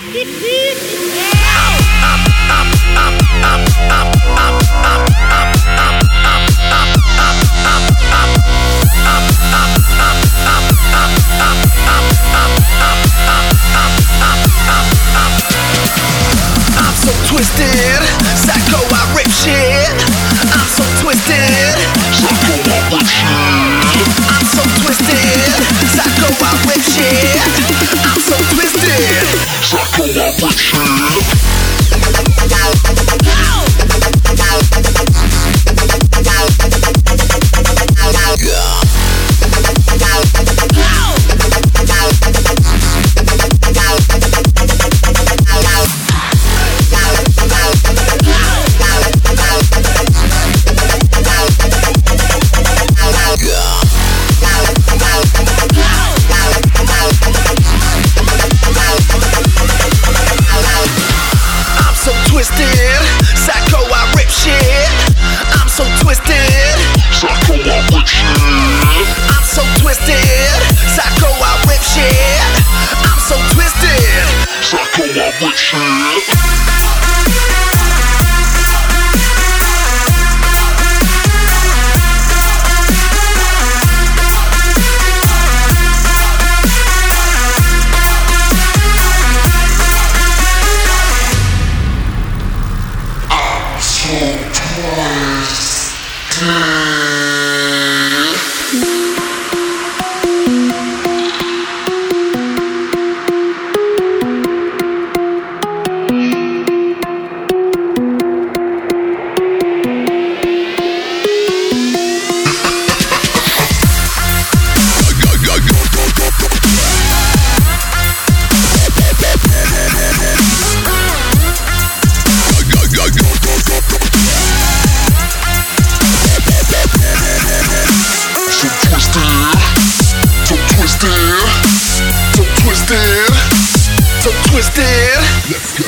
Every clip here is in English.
Hee Let's go.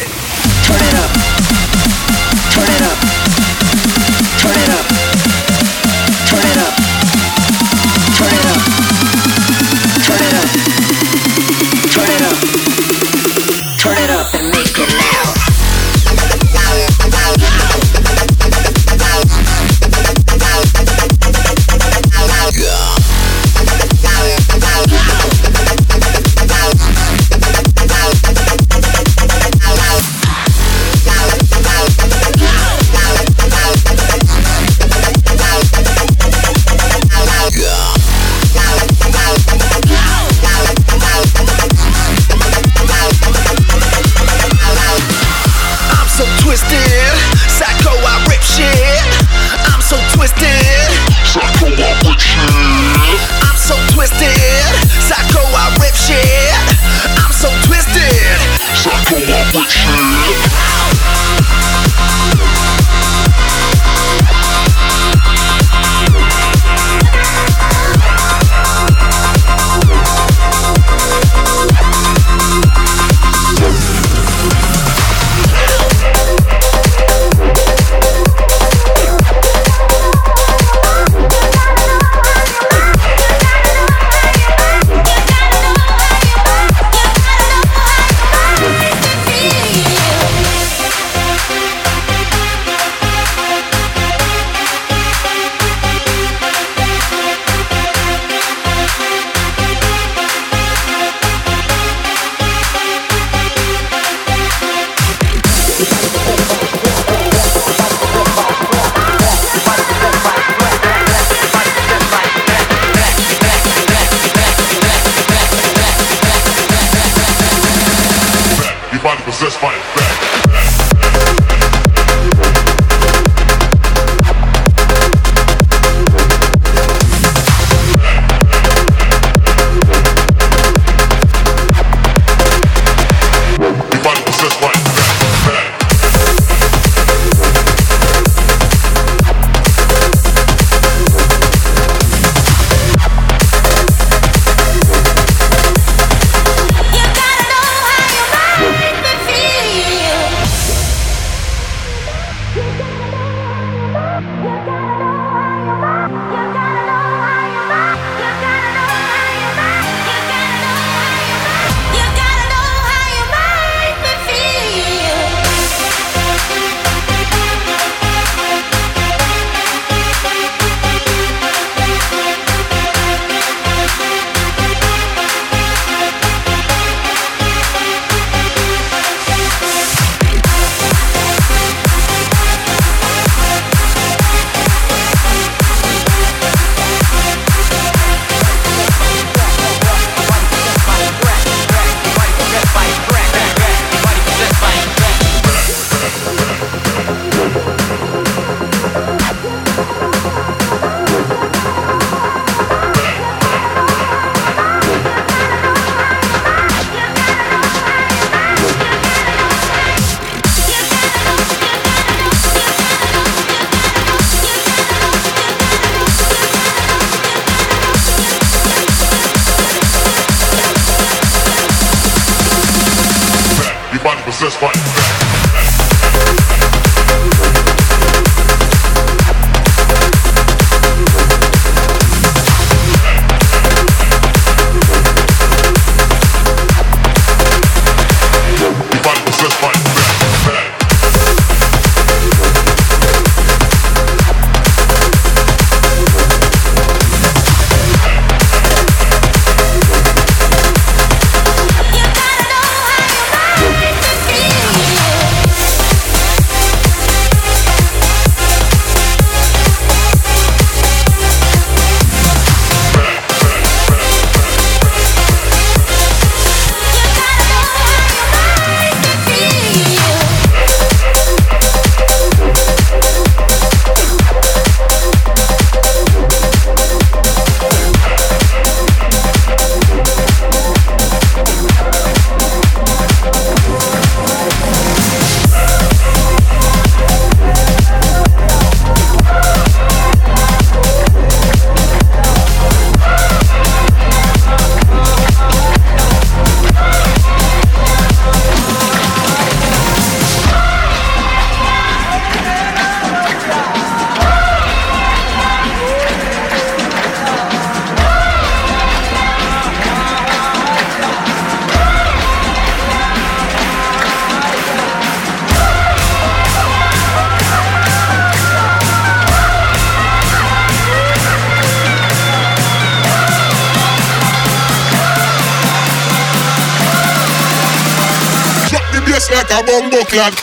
Let's fight back. A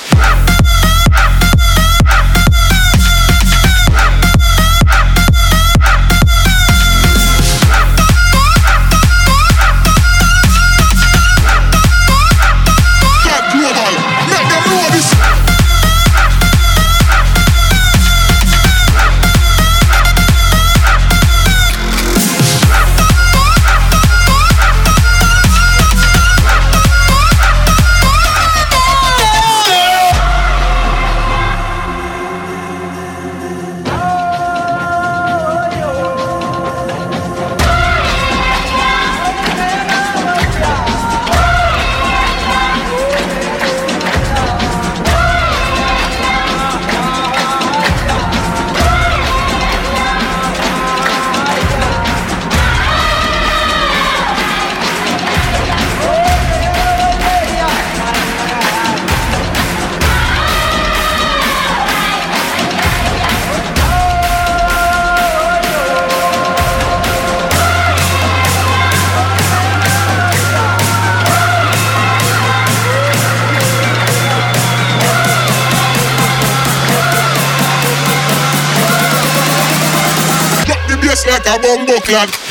bumbo clan.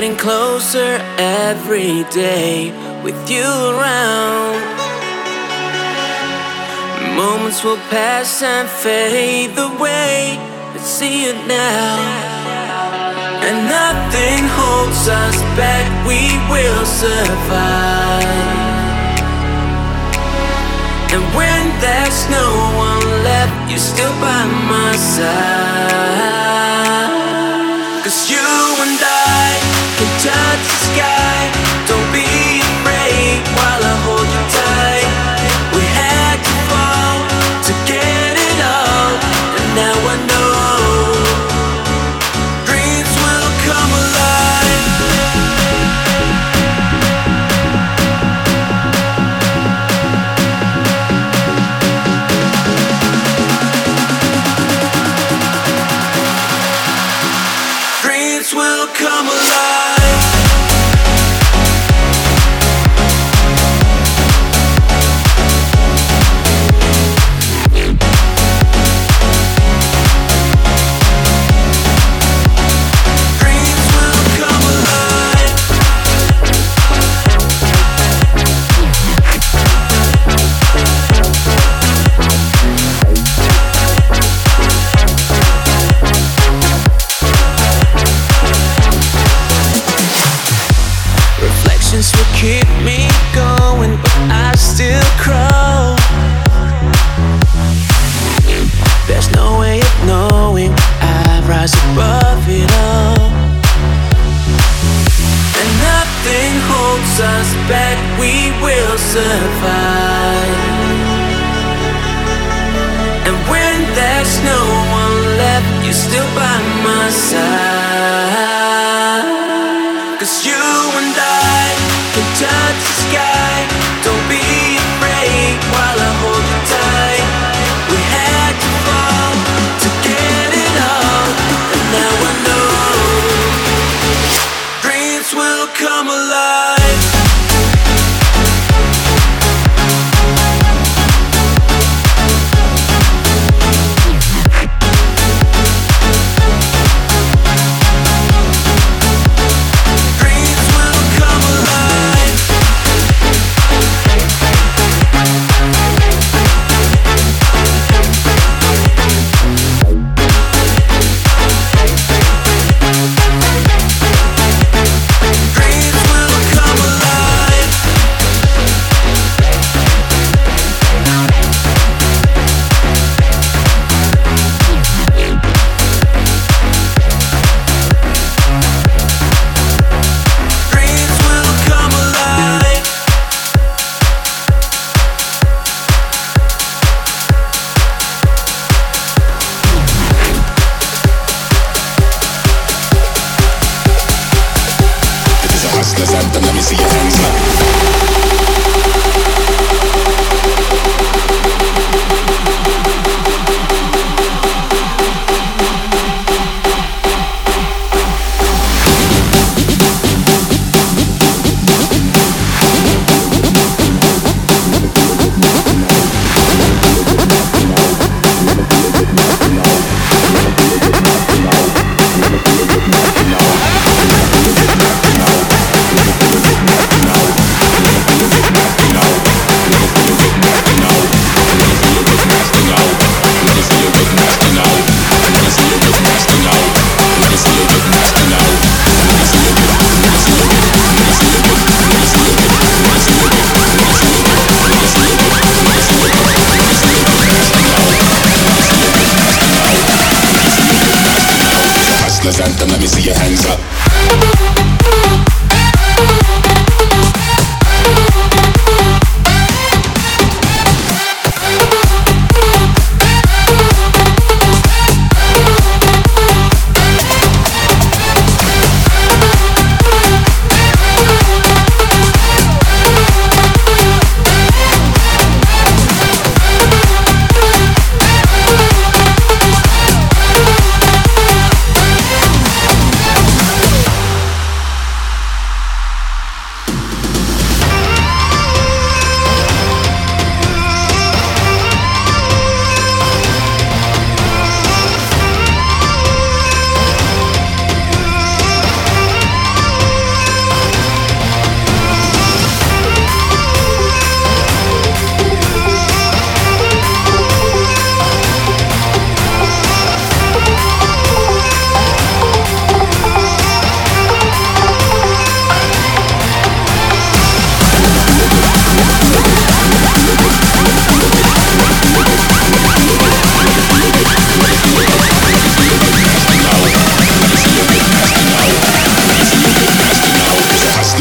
getting closer every day with you around. Moments will pass and fade away, but see it now. And nothing holds us back, we will survive. And when there's no one left, you're still by my side.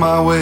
my way.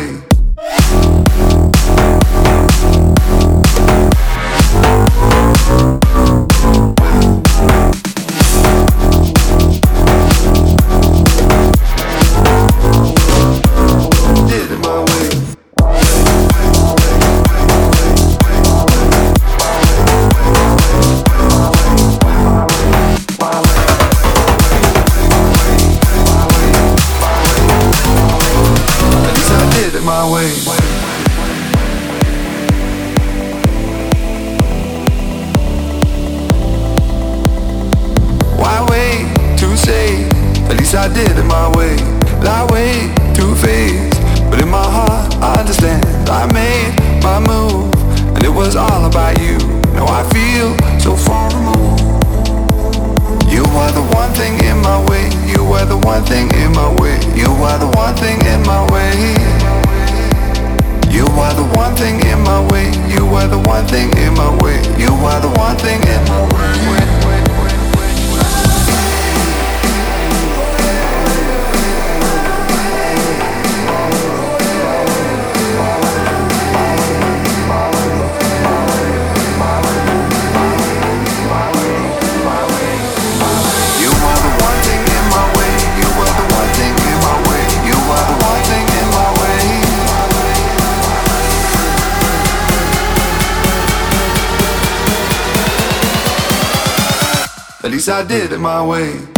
I did it my way.